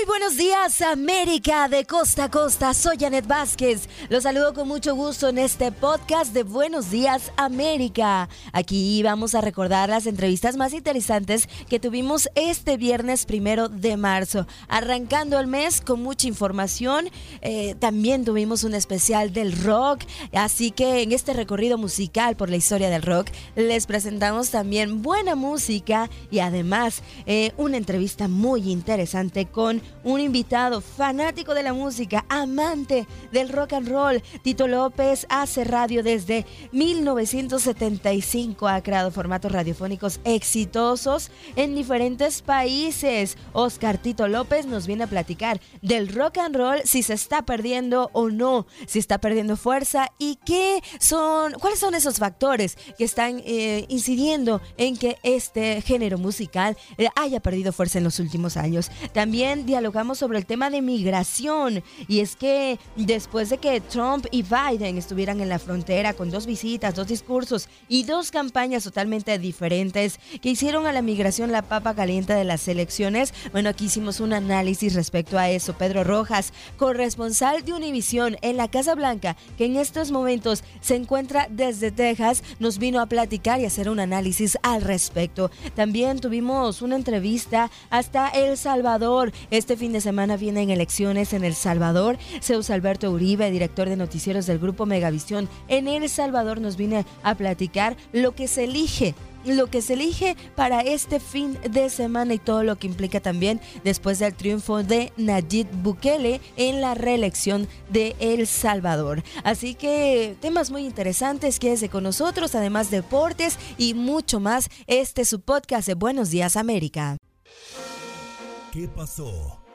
Muy buenos días, América de costa a costa. Soy Janet Vázquez. Los saludo con mucho gusto en este podcast de Buenos Días, América. Aquí vamos a recordar las entrevistas más interesantes que tuvimos este viernes primero de marzo. Arrancando el mes con mucha información. Eh, también tuvimos un especial del rock. Así que en este recorrido musical por la historia del rock, les presentamos también buena música y además eh, una entrevista muy interesante con con un invitado fanático de la música, amante del rock and roll. Tito López hace radio desde 1975, ha creado formatos radiofónicos exitosos en diferentes países. Oscar Tito López nos viene a platicar del rock and roll, si se está perdiendo o no, si está perdiendo fuerza y qué son, cuáles son esos factores que están eh, incidiendo en que este género musical eh, haya perdido fuerza en los últimos años. También dialogamos sobre el tema de migración y es que después de que Trump y Biden estuvieran en la frontera con dos visitas, dos discursos y dos campañas totalmente diferentes que hicieron a la migración la papa caliente de las elecciones, bueno, aquí hicimos un análisis respecto a eso. Pedro Rojas, corresponsal de Univisión en la Casa Blanca, que en estos momentos se encuentra desde Texas, nos vino a platicar y hacer un análisis al respecto. También tuvimos una entrevista hasta El Salvador este fin de semana vienen elecciones en El Salvador. Zeus Alberto Uribe, director de noticieros del grupo Megavisión, en El Salvador nos viene a platicar lo que se elige lo que se elige para este fin de semana y todo lo que implica también después del triunfo de Nayib Bukele en la reelección de El Salvador. Así que temas muy interesantes, quédese con nosotros, además deportes y mucho más. Este es su podcast de Buenos Días América. ¿Qué pasó?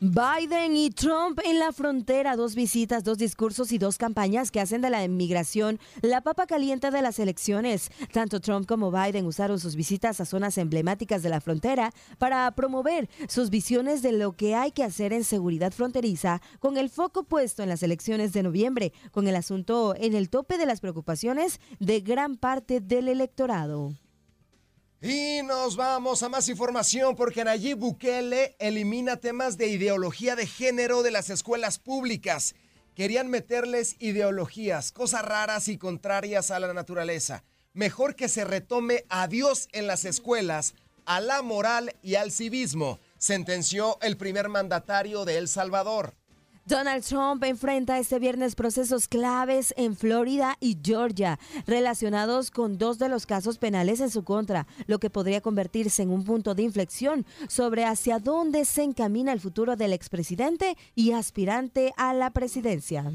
Biden y Trump en la frontera, dos visitas, dos discursos y dos campañas que hacen de la inmigración la papa caliente de las elecciones. Tanto Trump como Biden usaron sus visitas a zonas emblemáticas de la frontera para promover sus visiones de lo que hay que hacer en seguridad fronteriza, con el foco puesto en las elecciones de noviembre, con el asunto en el tope de las preocupaciones de gran parte del electorado. Y nos vamos a más información porque Nayib Bukele elimina temas de ideología de género de las escuelas públicas. Querían meterles ideologías, cosas raras y contrarias a la naturaleza. Mejor que se retome a Dios en las escuelas, a la moral y al civismo, sentenció el primer mandatario de El Salvador. Donald Trump enfrenta este viernes procesos claves en Florida y Georgia relacionados con dos de los casos penales en su contra, lo que podría convertirse en un punto de inflexión sobre hacia dónde se encamina el futuro del expresidente y aspirante a la presidencia.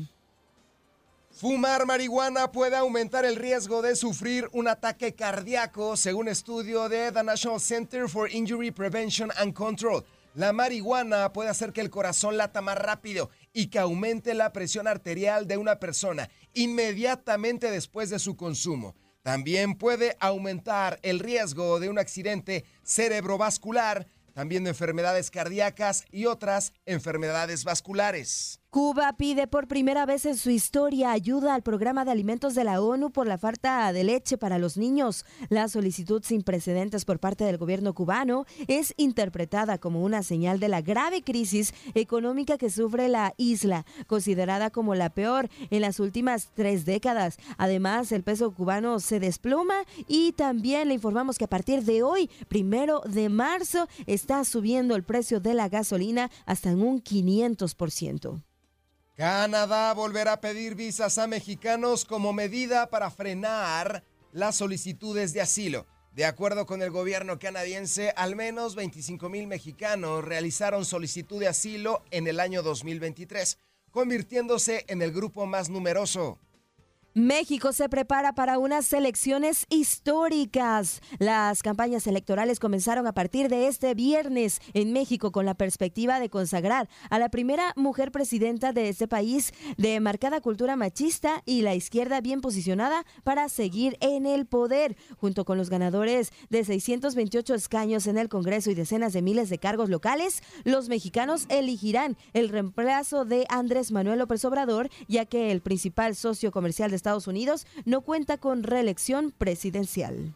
Fumar marihuana puede aumentar el riesgo de sufrir un ataque cardíaco, según estudio de The National Center for Injury Prevention and Control. La marihuana puede hacer que el corazón lata más rápido y que aumente la presión arterial de una persona inmediatamente después de su consumo. También puede aumentar el riesgo de un accidente cerebrovascular, también de enfermedades cardíacas y otras enfermedades vasculares. Cuba pide por primera vez en su historia ayuda al programa de alimentos de la ONU por la falta de leche para los niños. La solicitud sin precedentes por parte del gobierno cubano es interpretada como una señal de la grave crisis económica que sufre la isla, considerada como la peor en las últimas tres décadas. Además, el peso cubano se desploma y también le informamos que a partir de hoy, primero de marzo, está subiendo el precio de la gasolina hasta en un 500%. Canadá volverá a pedir visas a mexicanos como medida para frenar las solicitudes de asilo. De acuerdo con el gobierno canadiense, al menos 25 mil mexicanos realizaron solicitud de asilo en el año 2023, convirtiéndose en el grupo más numeroso. México se prepara para unas elecciones históricas. Las campañas electorales comenzaron a partir de este viernes en México con la perspectiva de consagrar a la primera mujer presidenta de este país de marcada cultura machista y la izquierda bien posicionada para seguir en el poder, junto con los ganadores de 628 escaños en el Congreso y decenas de miles de cargos locales. Los mexicanos elegirán el reemplazo de Andrés Manuel López Obrador, ya que el principal socio comercial de Estados Unidos no cuenta con reelección presidencial.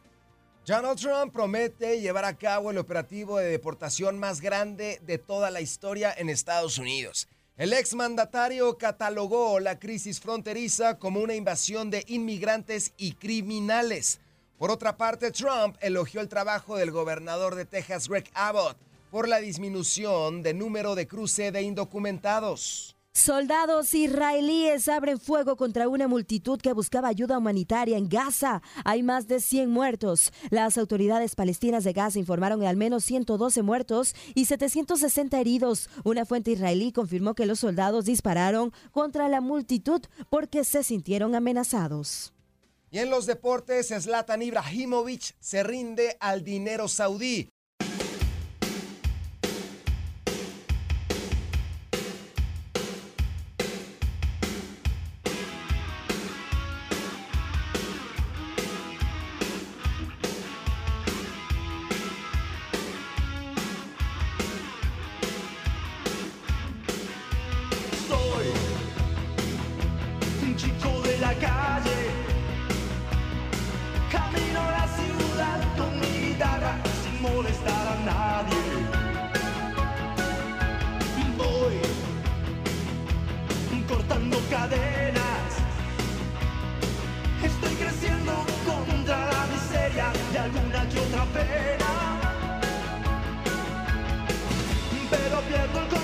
Donald Trump promete llevar a cabo el operativo de deportación más grande de toda la historia en Estados Unidos. El exmandatario catalogó la crisis fronteriza como una invasión de inmigrantes y criminales. Por otra parte, Trump elogió el trabajo del gobernador de Texas, Greg Abbott, por la disminución de número de cruce de indocumentados. Soldados israelíes abren fuego contra una multitud que buscaba ayuda humanitaria en Gaza. Hay más de 100 muertos. Las autoridades palestinas de Gaza informaron de al menos 112 muertos y 760 heridos. Una fuente israelí confirmó que los soldados dispararon contra la multitud porque se sintieron amenazados. Y en los deportes, Zlatan Ibrahimovic se rinde al dinero saudí. pero pierdo el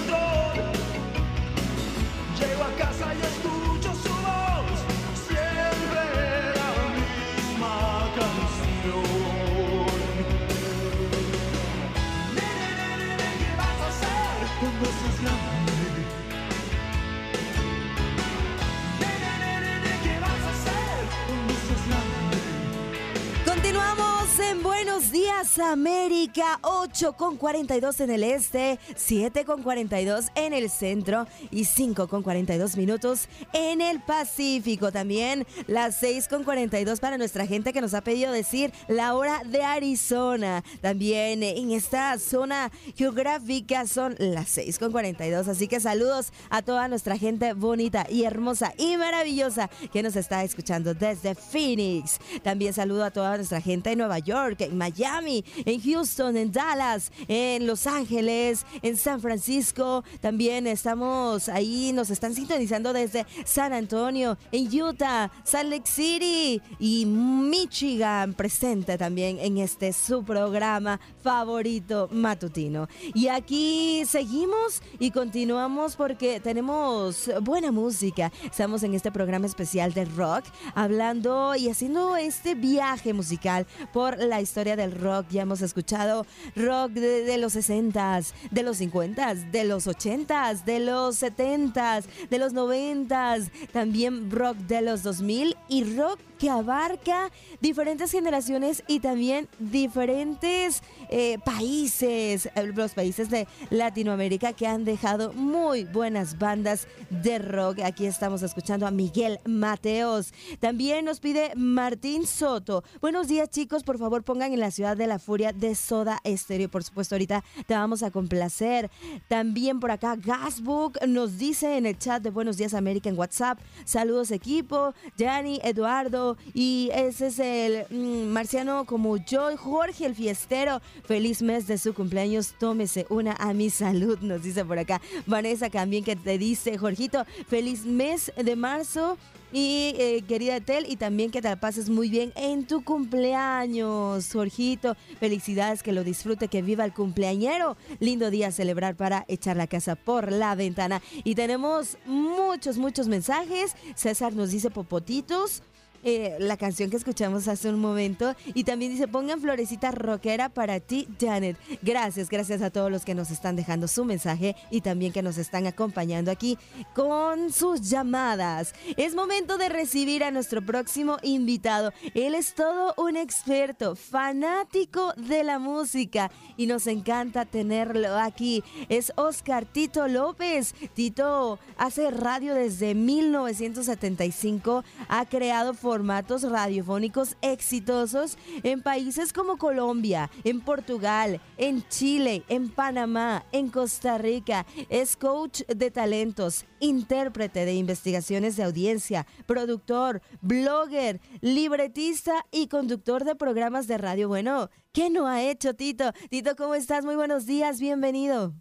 América, 8 con 42 en el este, 7 con 42 en el centro y 5 con 42 minutos en el Pacífico. También las 6 con 42 para nuestra gente que nos ha pedido decir la hora de Arizona. También en esta zona geográfica son las 6 con 42. Así que saludos a toda nuestra gente bonita y hermosa y maravillosa que nos está escuchando desde Phoenix. También saludo a toda nuestra gente en Nueva York, en Miami, en Houston, en Dallas, en Los Ángeles, en San Francisco. También estamos ahí, nos están sintonizando desde San Antonio, en Utah, Salt Lake City y Michigan, presente también en este su programa favorito matutino. Y aquí seguimos y continuamos porque tenemos buena música. Estamos en este programa especial de rock, hablando y haciendo este viaje musical por la historia del rock. Ya hemos escuchado rock de, los 60s, de los 50s, de los 80s, de los 70s, de los 90s, también rock de los 2000 y rock que abarca diferentes generaciones y también diferentes eh, países, eh, los países de Latinoamérica que han dejado muy buenas bandas de rock. Aquí estamos escuchando a Miguel Mateos. También nos pide Martín Soto. Buenos días chicos, por favor pongan en la ciudad de la furia de Soda Estéreo. Por supuesto, ahorita te vamos a complacer. También por acá Gasbook nos dice en el chat de Buenos Días América en WhatsApp. Saludos equipo, Yanni, Eduardo, y ese es el mm, marciano como yo, Jorge el fiestero. Feliz mes de su cumpleaños, tómese una a mi salud, nos dice por acá. Vanessa también que te dice, Jorgito, feliz mes de marzo. Y eh, querida Tel, y también que te la pases muy bien en tu cumpleaños, Jorgito. Felicidades, que lo disfrute, que viva el cumpleañero. Lindo día a celebrar para echar la casa por la ventana. Y tenemos muchos, muchos mensajes. César nos dice popotitos. Eh, la canción que escuchamos hace un momento. Y también dice, pongan florecita rockera para ti, Janet. Gracias, gracias a todos los que nos están dejando su mensaje y también que nos están acompañando aquí con sus llamadas. Es momento de recibir a nuestro próximo invitado. Él es todo un experto, fanático de la música y nos encanta tenerlo aquí. Es Oscar Tito López. Tito hace radio desde 1975, ha creado formatos radiofónicos exitosos en países como Colombia, en Portugal, en Chile, en Panamá, en Costa Rica. Es coach de talentos, intérprete de investigaciones de audiencia, productor, blogger, libretista y conductor de programas de radio. Bueno, ¿qué no ha hecho Tito? Tito, ¿cómo estás? Muy buenos días, bienvenido.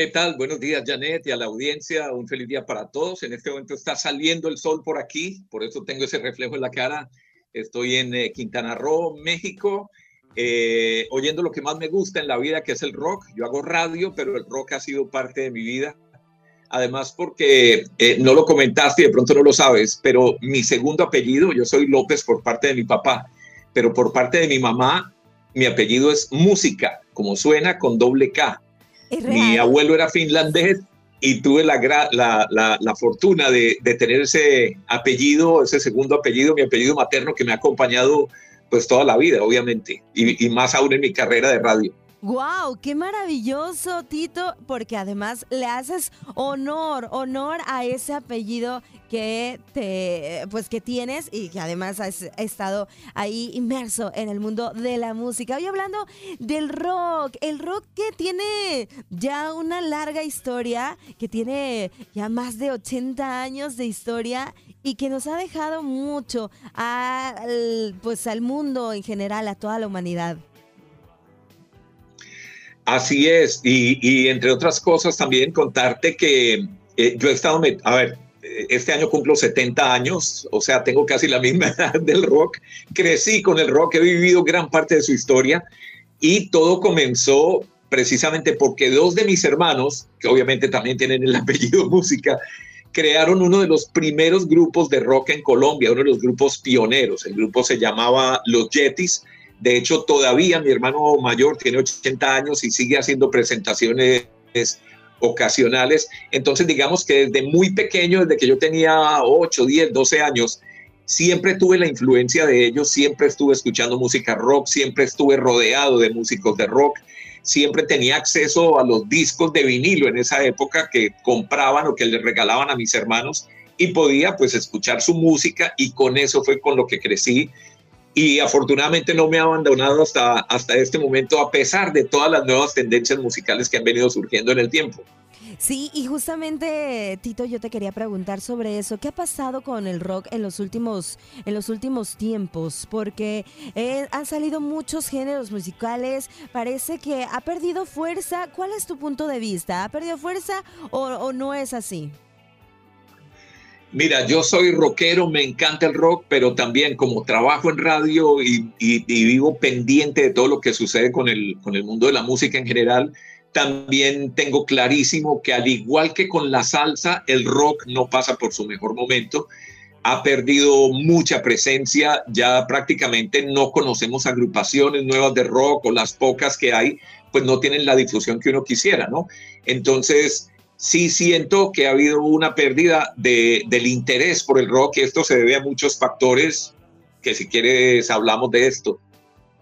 ¿Qué tal? Buenos días, Janet, y a la audiencia. Un feliz día para todos. En este momento está saliendo el sol por aquí, por eso tengo ese reflejo en la cara. Estoy en eh, Quintana Roo, México, eh, oyendo lo que más me gusta en la vida, que es el rock. Yo hago radio, pero el rock ha sido parte de mi vida. Además, porque eh, no lo comentaste y de pronto no lo sabes, pero mi segundo apellido, yo soy López por parte de mi papá, pero por parte de mi mamá, mi apellido es Música, como suena con doble K. Mi abuelo era finlandés y tuve la, la, la, fortuna de, de, tener ese apellido, ese segundo apellido, mi apellido materno que me ha acompañado pues toda la vida, obviamente, y, y más aún en mi carrera de radio. ¡Wow! ¡Qué maravilloso, Tito! Porque además le haces honor, honor a ese apellido que te, pues que tienes y que además has estado ahí inmerso en el mundo de la música. Hoy hablando del rock, el rock que tiene ya una larga historia, que tiene ya más de 80 años de historia y que nos ha dejado mucho al, pues al mundo en general, a toda la humanidad. Así es, y, entre otras cosas también contarte que eh, yo he estado, a ver, eh, este año cumplo 70 años, o sea, tengo casi la misma edad del rock, crecí con el rock, he vivido gran parte de su historia y todo comenzó precisamente porque dos de mis hermanos, que obviamente también tienen el apellido música, crearon uno de los primeros grupos de rock en Colombia, uno de los grupos pioneros. El grupo se llamaba Los Yetis de hecho, todavía mi hermano mayor tiene 80 años y sigue haciendo presentaciones ocasionales. Entonces, digamos que desde muy pequeño, desde que yo tenía 8, 10, 12 años, siempre tuve la influencia de ellos, siempre estuve escuchando música rock, siempre estuve rodeado de músicos de rock, siempre tenía acceso a los discos de vinilo en esa época que compraban o que les regalaban a mis hermanos y podía pues escuchar su música y con eso fue con lo que crecí y afortunadamente no me ha abandonado hasta, hasta este momento, a pesar de todas las nuevas tendencias musicales que han venido surgiendo en el tiempo. Sí, y justamente, Tito, yo te quería preguntar sobre eso. ¿Qué ha pasado con el rock en los últimos, en los últimos tiempos? Porque eh, han salido muchos géneros musicales. Parece que ha perdido fuerza. ¿Cuál es tu punto de vista? ¿Ha perdido fuerza o no es así? Mira, yo soy rockero, me encanta el rock, pero también como trabajo en radio y, vivo pendiente de todo lo que sucede con el, con el mundo de la música en general, también tengo clarísimo que al igual que con la salsa, el rock no pasa por su mejor momento. Ha perdido mucha presencia, ya prácticamente no conocemos agrupaciones nuevas de rock o las pocas que hay, pues no tienen la difusión que uno quisiera, ¿no? Entonces, sí siento que ha habido una pérdida de, del interés por el rock esto se debe a muchos factores que si quieres hablamos de esto.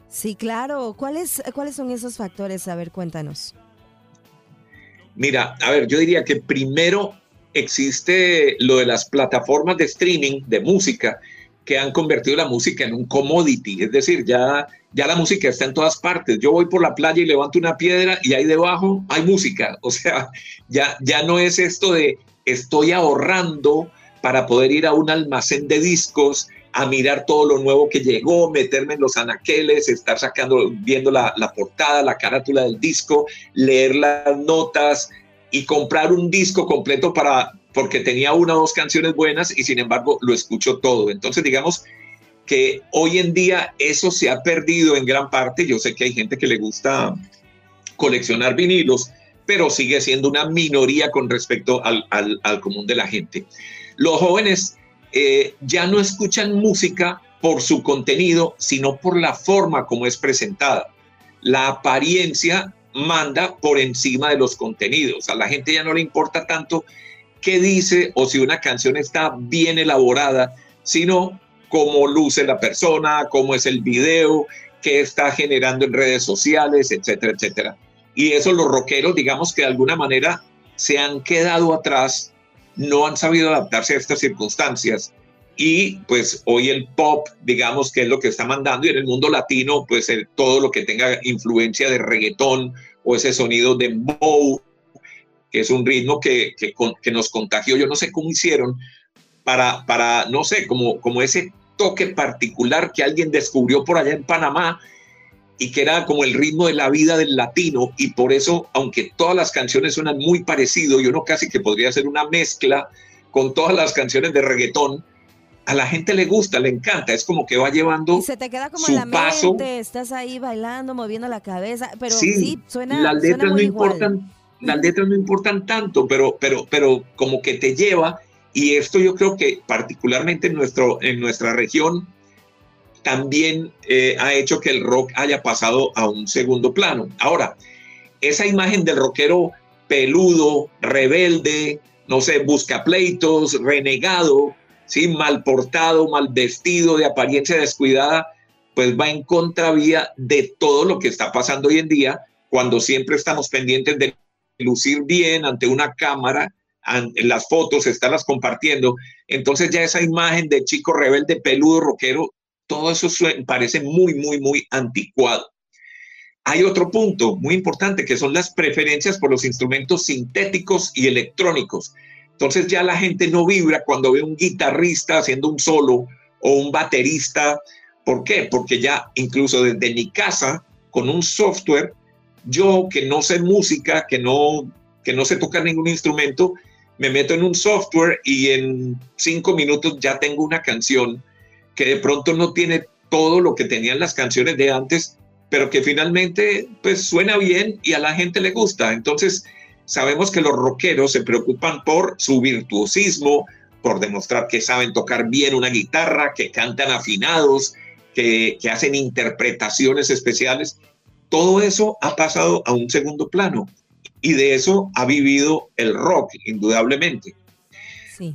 Sí, claro. ¿Cuáles, ¿Cuáles son esos factores? A ver, cuéntanos. Mira, a ver, yo diría que primero existe lo de las plataformas de streaming de música que han convertido la música en un commodity, es decir, ya ya la música está en todas partes. Yo voy por la playa y levanto una piedra y ahí debajo hay música. O sea, ya, ya no es esto de estoy ahorrando para poder ir a un almacén de discos a mirar todo lo nuevo que llegó, meterme en los anaqueles, estar sacando, viendo la, la portada, la carátula del disco, leer las notas y comprar un disco completo para porque tenía una o dos canciones buenas y sin embargo lo escucho todo. Entonces, digamos, que hoy en día eso se ha perdido en gran parte. Yo sé que hay gente que le gusta coleccionar vinilos, pero sigue siendo una minoría con respecto al, común de la gente. Los jóvenes eh, ya no escuchan música por su contenido, sino por la forma como es presentada. La apariencia manda por encima de los contenidos. A la gente ya no le importa tanto qué dice o si una canción está bien elaborada, sino cómo luce la persona, cómo es el video, qué está generando en redes sociales, etcétera, etcétera. Y eso los rockeros, digamos que de alguna manera se han quedado atrás, no han sabido adaptarse a estas circunstancias. Y pues hoy el pop, digamos que es lo que está mandando, y en el mundo latino, pues todo lo que tenga influencia de reggaetón o ese sonido de bow, que es un ritmo que, que, que nos contagió, yo no sé cómo hicieron, para, para no sé, como, como ese toque particular que alguien descubrió por allá en Panamá y que era como el ritmo de la vida del latino. Y por eso, aunque todas las canciones suenan muy parecido, yo no casi que podría hacer una mezcla con todas las canciones de reggaetón, a la gente le gusta, le encanta, es como que va llevando y se te queda como en la mente, estás ahí bailando, moviendo la cabeza, pero sí, suena las letras no importan, las letras no importan tanto, pero pero pero como que te lleva y esto yo creo que particularmente en, nuestro, en nuestra región también eh, ha hecho que el rock haya pasado a un segundo plano. Ahora, esa imagen del rockero peludo, rebelde, no sé, busca pleitos, renegado, ¿sí? mal portado, mal vestido, de apariencia descuidada, pues va en contravía de todo lo que está pasando hoy en día, cuando siempre estamos pendientes de lucir bien ante una cámara en las fotos, estarlas compartiendo. Entonces ya esa imagen de chico rebelde, peludo, rockero, todo eso parece muy, muy, muy anticuado. Hay otro punto muy importante que son las preferencias por los instrumentos sintéticos y electrónicos. Entonces ya la gente no vibra cuando ve un guitarrista haciendo un solo o un baterista. ¿Por qué? Porque ya incluso desde mi casa, con un software, yo que no sé música, que no, que no sé tocar ningún instrumento, me meto en un software y en cinco minutos ya tengo una canción que de pronto no tiene todo lo que tenían las canciones de antes, pero que finalmente pues suena bien y a la gente le gusta. Entonces sabemos que los rockeros se preocupan por su virtuosismo, por demostrar que saben tocar bien una guitarra, que cantan afinados, que, que hacen interpretaciones especiales. Todo eso ha pasado a un segundo plano y de eso ha vivido el rock, indudablemente.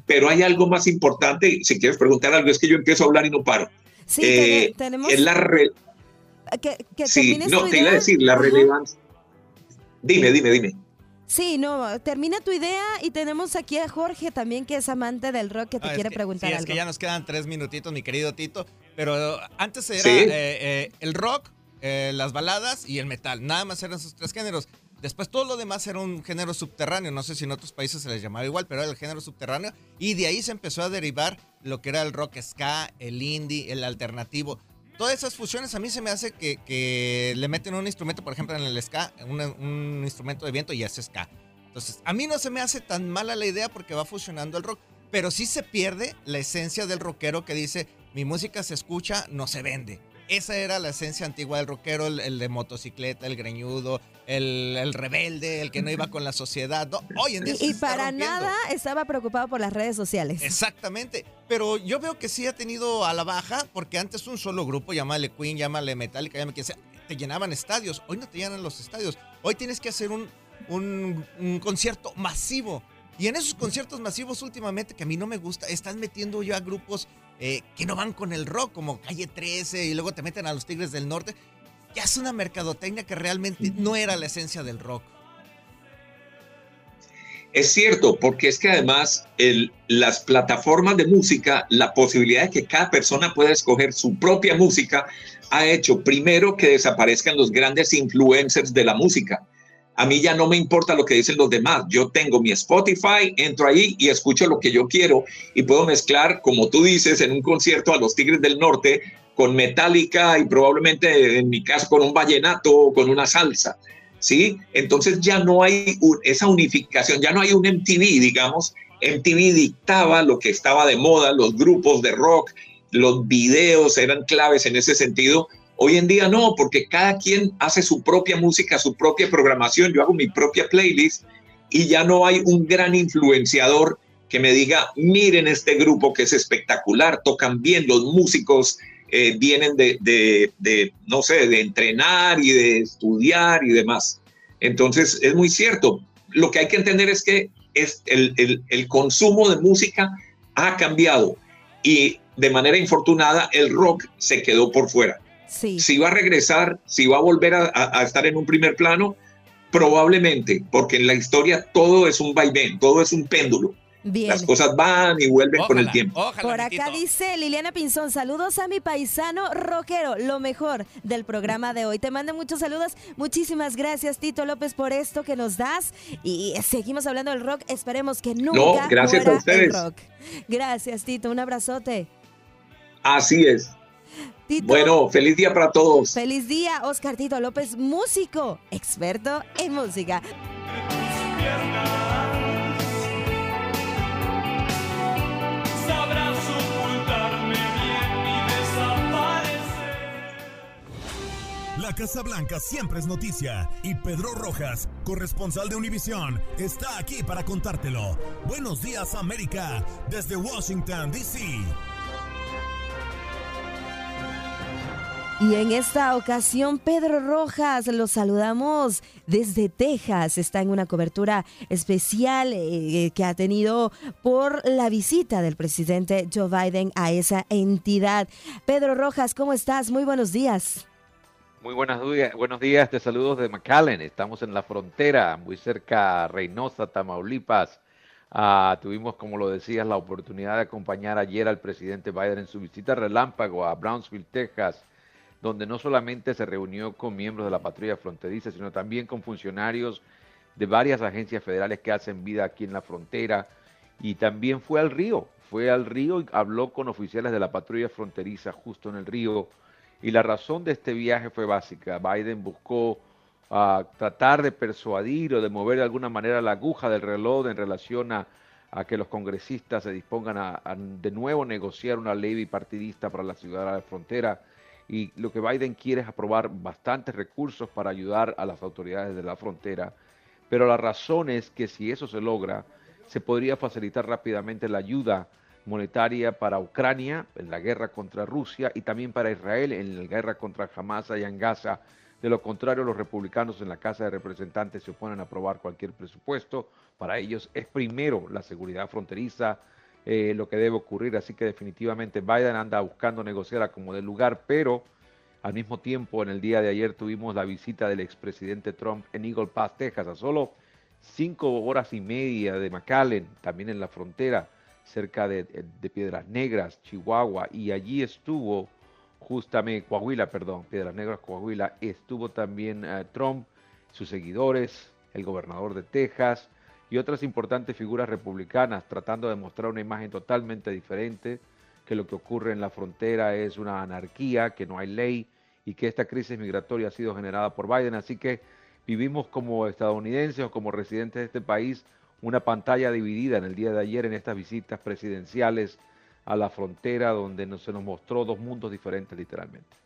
Pero hay algo más importante, si quieres preguntar algo, es que yo empiezo a hablar y no paro. Sí, eh, tenemos... Es la que, sí, no, te iba a decir la relevancia. Dime, dime, dime. Sí, no, termina tu idea y tenemos aquí a Jorge también que es amante del rock que te quiere preguntar sí, algo. Es que ya nos quedan tres minutitos, mi querido Tito, pero antes era eh, eh, el rock, las baladas y el metal, nada más eran esos tres géneros. Después todo lo demás era un género subterráneo, no sé si en otros países se les llamaba igual, pero era el género subterráneo. Y de ahí se empezó a derivar lo que era el rock ska, el indie, el alternativo. Todas esas fusiones a mí se me hace que, le meten un instrumento, por ejemplo, en el ska, un, instrumento de viento y es ska. Entonces, a mí no se me hace tan mala la idea porque va fusionando el rock, pero sí se pierde la esencia del rockero que dice, mi música se escucha, no se vende. Esa era la esencia antigua del rockero, el, de motocicleta, el greñudo, el, rebelde, el que no iba con la sociedad. hoy en día y, y para nada estaba preocupado por las redes sociales. Exactamente. Pero yo veo que sí ha tenido a la baja, porque antes un solo grupo, llámale Queen, llámale Metallica, llámale que sea, te llenaban estadios. Hoy no te llenan los estadios. Hoy tienes que hacer un, un, un concierto masivo. Y en esos conciertos masivos últimamente, que a mí no me gusta, están metiendo ya grupos eh, que no van con el rock, como Calle 13, y luego te meten a los Tigres del Norte. Ya es una mercadotecnia que realmente no era la esencia del rock. Es cierto, porque es que además el, las plataformas de música, la posibilidad de que cada persona pueda escoger su propia música, ha hecho primero que desaparezcan los grandes influencers de la música a mí ya no me importa lo que dicen los demás. Yo tengo mi Spotify, entro ahí y escucho lo que yo quiero y puedo mezclar, como tú dices, en un concierto a los Tigres del Norte con Metallica y probablemente en mi caso con un vallenato o con una salsa. ¿Sí? Entonces ya no hay esa unificación, ya no hay un MTV, digamos. MTV dictaba lo que estaba de moda, los grupos de rock, los videos eran claves en ese sentido, Hoy en día no, porque cada quien hace su propia música, su propia programación. Yo hago mi propia playlist y ya no hay un gran influenciador que me diga, miren este grupo que es espectacular, tocan bien, los músicos eh, vienen de, de, no sé, de entrenar y de estudiar y demás. Entonces, es muy cierto. Lo que hay que entender es que el consumo de música ha cambiado y de manera infortunada el rock se quedó por fuera. Si va a regresar, si va a volver a, estar en un primer plano, probablemente, porque en la historia todo es un vaivén, todo es un péndulo. Las cosas van y vuelven con el tiempo. Por acá dice Liliana Pinzón, saludos a mi paisano rockero, lo mejor del programa de hoy. Te mando muchos saludos. Muchísimas gracias, Tito López, por esto que nos das. Y seguimos hablando del rock. Esperemos que nunca no, gracias a ustedes. rock. Gracias, Tito. Un abrazote. Así es. Bueno, feliz día para todos. Feliz día, Oscar Tito López, músico, experto en música. La Casa Blanca siempre es noticia y Pedro Rojas, corresponsal de Univisión, está aquí para contártelo. Buenos días América, desde Washington, D.C. Y en esta ocasión, Pedro Rojas, los saludamos desde Texas. Está en una cobertura especial eh, que ha tenido por la visita del presidente Joe Biden a esa entidad. Pedro Rojas, ¿cómo estás? Muy buenos días. Muy buenos días, buenos días, te saludos de McAllen. Estamos en la frontera, muy cerca Reynosa, Tamaulipas. Ah, tuvimos, como lo decías, la oportunidad de acompañar ayer al presidente Biden en su visita relámpago a Brownsville, Texas donde no solamente se reunió con miembros de la patrulla fronteriza, sino también con funcionarios de varias agencias federales que hacen vida aquí en la frontera. Y también fue al río, fue al río y habló con oficiales de la patrulla fronteriza justo en el río. Y la razón de este viaje fue básica. Biden buscó ah, tratar de persuadir o de mover de alguna manera la aguja del reloj en relación a, que los congresistas se dispongan a, a, de nuevo negociar una ley bipartidista para la ciudad de la frontera y lo que Biden quiere es aprobar bastantes recursos para ayudar a las autoridades de la frontera, pero la razón es que si eso se logra, se podría facilitar rápidamente la ayuda monetaria para Ucrania en la guerra contra Rusia y también para Israel en la guerra contra Hamas allá en Gaza. De lo contrario, los republicanos en la Casa de Representantes se oponen a aprobar cualquier presupuesto. Para ellos es primero la seguridad fronteriza, eh, lo que debe ocurrir. Así que definitivamente Biden anda buscando negociar a como del lugar, pero al mismo tiempo en el día de ayer tuvimos la visita del expresidente Trump en Eagle Pass, Texas, a solo cinco horas y media de McAllen, también en la frontera, cerca de, Piedras Negras, Chihuahua, y allí estuvo justamente Coahuila, perdón, Piedras Negras, Coahuila, estuvo también eh, Trump, sus seguidores, el gobernador de Texas, y otras importantes figuras republicanas tratando de mostrar una imagen totalmente diferente, que lo que ocurre en la frontera es una anarquía, que no hay ley y que esta crisis migratoria ha sido generada por Biden. Así que vivimos como estadounidenses o como residentes de este país una pantalla dividida en el día de ayer en estas visitas presidenciales a la frontera donde se nos mostró dos mundos diferentes literalmente.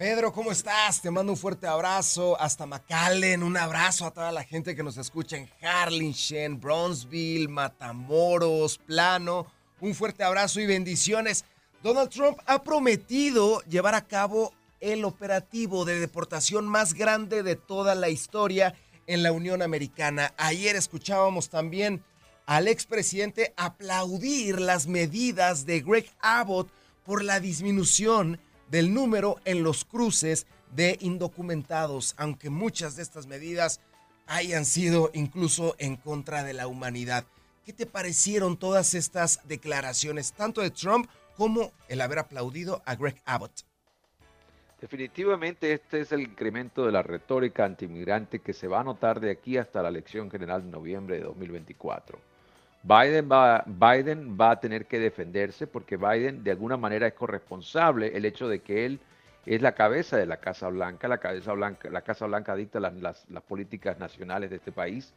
Pedro, ¿cómo estás? Te mando un fuerte abrazo hasta McAllen. Un abrazo a toda la gente que nos escucha en Harlingen, Bronzeville, Matamoros, Plano. Un fuerte abrazo y bendiciones. Donald Trump ha prometido llevar a cabo el operativo de deportación más grande de toda la historia en la Unión Americana. Ayer escuchábamos también al expresidente aplaudir las medidas de Greg Abbott por la disminución del número en los cruces de indocumentados, aunque muchas de estas medidas hayan sido incluso en contra de la humanidad. ¿Qué te parecieron todas estas declaraciones, tanto de Trump como el haber aplaudido a Greg Abbott? Definitivamente este es el incremento de la retórica antimigrante que se va a notar de aquí hasta la elección general de noviembre de 2024. Biden va, Biden va a tener que defenderse porque Biden de alguna manera es corresponsable el hecho de que él es la cabeza de la Casa Blanca, la Casa Blanca, la Casa Blanca dicta las, las, políticas nacionales de este país.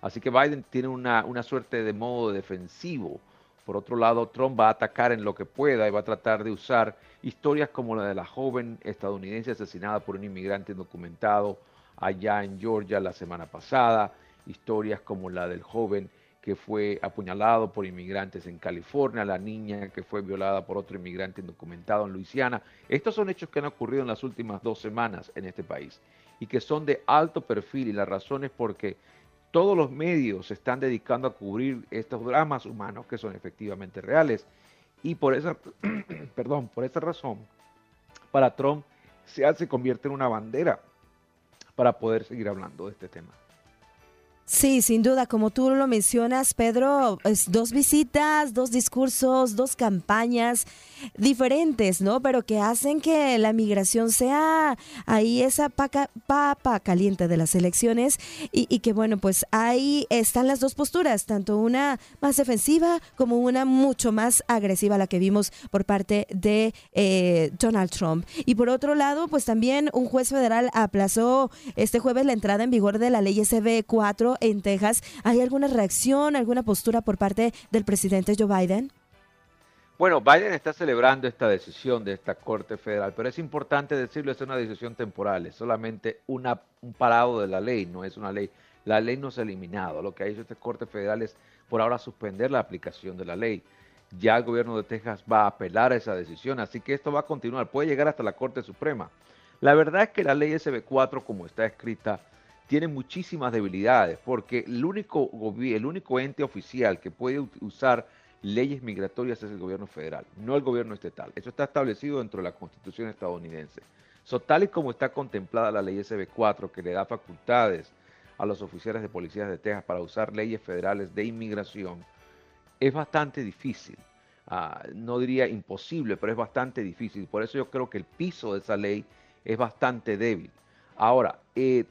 Así que Biden tiene una, una, suerte de modo defensivo. Por otro lado, Trump va a atacar en lo que pueda y va a tratar de usar historias como la de la joven estadounidense asesinada por un inmigrante indocumentado allá en Georgia la semana pasada, historias como la del joven que fue apuñalado por inmigrantes en California, la niña que fue violada por otro inmigrante indocumentado en Luisiana. Estos son hechos que han ocurrido en las últimas dos semanas en este país y que son de alto perfil y la razón es porque todos los medios se están dedicando a cubrir estos dramas humanos que son efectivamente reales y por esa, perdón, por esa razón, para Trump se convierte en una bandera para poder seguir hablando de este tema. Sí, sin duda, como tú lo mencionas, Pedro, es dos visitas, dos discursos, dos campañas diferentes, ¿no? Pero que hacen que la migración sea ahí esa papa caliente de las elecciones y, que, bueno, pues ahí están las dos posturas, tanto una más defensiva como una mucho más agresiva, la que vimos por parte de eh, Donald Trump. Y por otro lado, pues también un juez federal aplazó este jueves la entrada en vigor de la ley SB 4 en Texas. ¿Hay alguna reacción, alguna postura por parte del presidente Joe Biden? Bueno, Biden está celebrando esta decisión de esta Corte Federal, pero es importante decirlo, es una decisión temporal, es solamente un parado de la ley, no es una ley. La ley no se ha eliminado. Lo que ha hecho esta Corte Federal es por ahora suspender la aplicación de la ley. Ya el gobierno de Texas va a apelar a esa decisión, así que esto va a continuar, puede llegar hasta la Corte Suprema. La verdad es que la ley SB4, como está escrita, tiene muchísimas debilidades, porque el único, el único ente oficial que puede usar leyes migratorias es el gobierno federal, no el gobierno estatal. Eso está establecido dentro de la Constitución estadounidense. So, tal y como está contemplada la ley SB4, que le da facultades a los oficiales de policías de Texas para usar leyes federales de inmigración, es bastante difícil. Ah, no diría imposible, pero es bastante difícil. Por eso yo creo que el piso de esa ley es bastante débil. Ahora,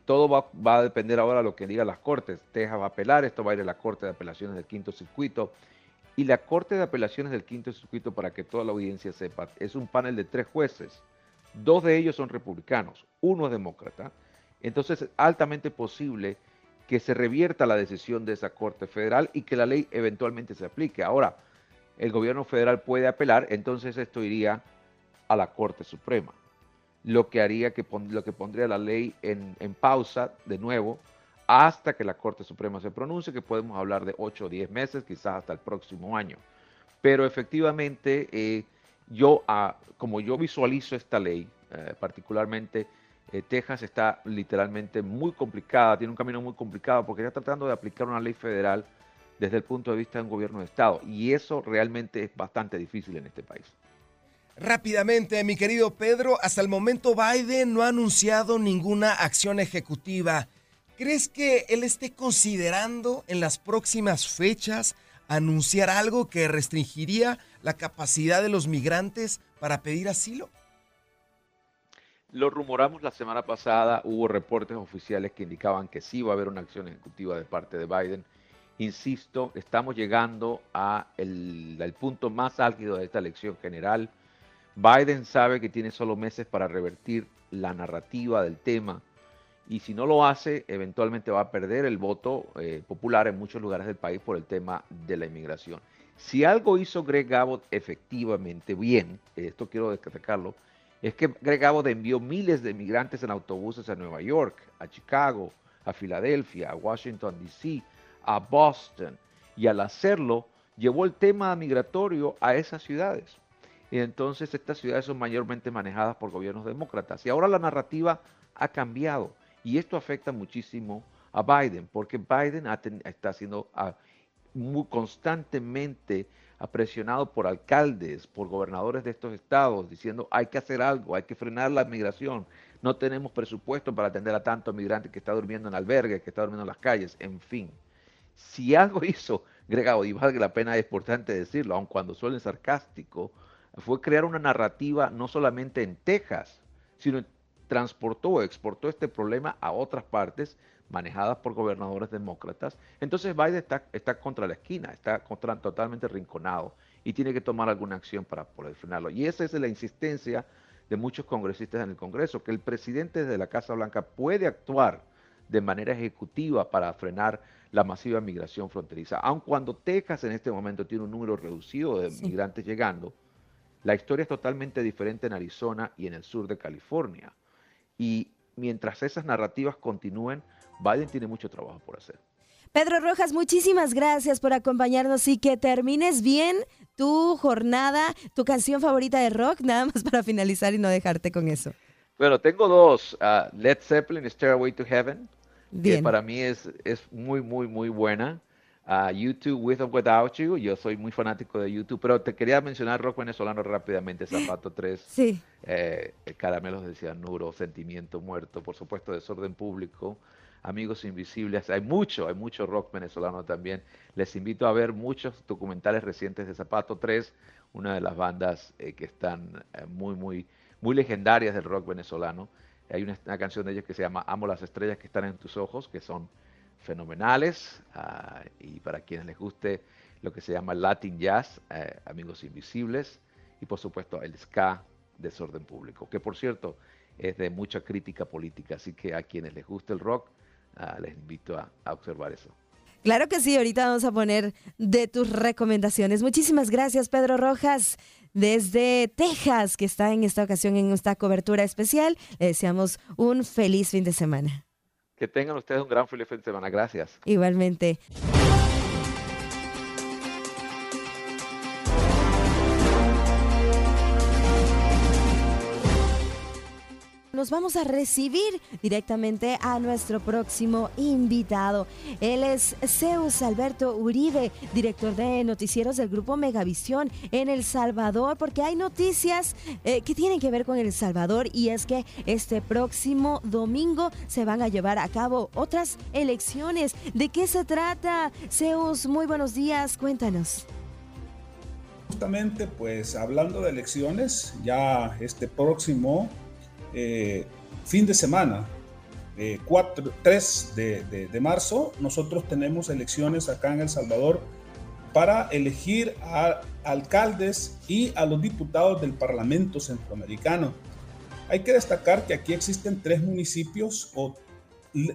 todo va, a depender ahora de lo que digan las cortes. Texas va a apelar, esto va a ir a la Corte de Apelaciones del Quinto Circuito. Y la Corte de Apelaciones del Quinto Circuito, para que toda la audiencia sepa, es un panel de tres jueces. Dos de ellos son republicanos, uno es demócrata. Entonces es altamente posible que se revierta la decisión de esa Corte Federal y que la ley eventualmente se aplique. Ahora, el gobierno federal puede apelar, entonces esto iría a la Corte Suprema lo que haría que lo que pondría la ley en, pausa de nuevo hasta que la Corte Suprema se pronuncie, que podemos hablar de 8 o 10 meses, quizás hasta el próximo año. Pero efectivamente, eh, yo, ah, como yo visualizo esta ley, eh, particularmente eh, Texas está literalmente muy complicada, tiene un camino muy complicado porque está tratando de aplicar una ley federal desde el punto de vista de un gobierno de Estado. Y eso realmente es bastante difícil en este país. Rápidamente, mi querido Pedro, hasta el momento Biden no ha anunciado ninguna acción ejecutiva. ¿Crees que él esté considerando en las próximas fechas anunciar algo que restringiría la capacidad de los migrantes para pedir asilo? Lo rumoramos la semana pasada, hubo reportes oficiales que indicaban que sí va a haber una acción ejecutiva de parte de Biden. Insisto, estamos llegando al punto más álgido de esta elección general Biden sabe que tiene solo meses para revertir la narrativa del tema y si no lo hace, eventualmente va a perder el voto eh, popular en muchos lugares del país por el tema de la inmigración. Si algo hizo Greg Abbott efectivamente bien, esto quiero destacarlo, es que Greg Abbott envió miles de migrantes en autobuses a Nueva York, a Chicago, a Filadelfia, a Washington, D.C., a Boston, y al hacerlo llevó el tema migratorio a esas ciudades. Y entonces estas ciudades son mayormente manejadas por gobiernos demócratas. Y ahora la narrativa ha cambiado. Y esto afecta muchísimo a Biden, porque Biden está siendo ah, muy constantemente presionado por alcaldes, por gobernadores de estos estados, diciendo hay que hacer algo, hay que frenar la migración, no tenemos presupuesto para atender a tantos migrantes que está durmiendo en albergues, que está durmiendo en las calles, en fin. Si algo hizo Gregado, y vale la pena es importante decirlo, aun cuando suele sarcástico, fue crear una narrativa no solamente en Texas, sino transportó o exportó este problema a otras partes manejadas por gobernadores demócratas. Entonces Biden está, está contra la esquina, está contra, totalmente rinconado y tiene que tomar alguna acción para poder frenarlo. Y esa es la insistencia de muchos congresistas en el Congreso, que el presidente de la Casa Blanca puede actuar de manera ejecutiva para frenar la masiva migración fronteriza. Aun cuando Texas en este momento tiene un número reducido de migrantes llegando, la historia es totalmente diferente en Arizona y en el sur de California. Y mientras esas narrativas continúen, Biden tiene mucho trabajo por hacer. Pedro Rojas, muchísimas gracias por acompañarnos y que termines bien tu jornada, tu canción favorita de rock, nada más para finalizar y no dejarte con eso. Bueno, tengo dos. Uh, Led Zeppelin, Stairway to Heaven, que para mí es, es muy, muy, muy buena. Uh, YouTube With or Without You, yo soy muy fanático de YouTube, pero te quería mencionar rock venezolano rápidamente, Zapato 3, sí. eh, Caramelos de Cianuro, Sentimiento Muerto, por supuesto Desorden Público, Amigos Invisibles, hay mucho, hay mucho rock venezolano también. Les invito a ver muchos documentales recientes de Zapato 3, una de las bandas eh, que están eh, muy, muy muy legendarias del rock venezolano. Hay una, canción de ellos que se llama Amo las estrellas que están en tus ojos, que son fenomenales. Ah, y para quienes les guste lo que se llama Latin Jazz, eh, Amigos Invisibles. Y por supuesto el ska, Desorden Público, que por cierto es de mucha crítica política. Así que a quienes les guste el rock, ah, les invito a observar eso. Claro que sí, ahorita vamos a poner de tus recomendaciones. Muchísimas gracias, Pedro Rojas desde Texas, que está en esta ocasión en esta cobertura especial. Le deseamos un feliz fin de semana. Que tengan ustedes un gran fin de semana. Gracias. Igualmente. Nos vamos a recibir directamente a nuestro próximo invitado. Él es Zeus Alberto Uribe, director de noticieros del grupo Megavisión en El Salvador, porque hay noticias eh, que tienen que ver con El Salvador y es que este próximo domingo se van a llevar a cabo otras elecciones. ¿De qué se trata? Zeus, muy buenos días, cuéntanos. Justamente, pues hablando de elecciones, ya este próximo eh, fin de semana, 4, 3 de, marzo, nosotros tenemos elecciones acá en El Salvador para elegir a alcaldes y a los diputados del Parlamento Centroamericano. Hay que destacar que aquí existen tres municipios o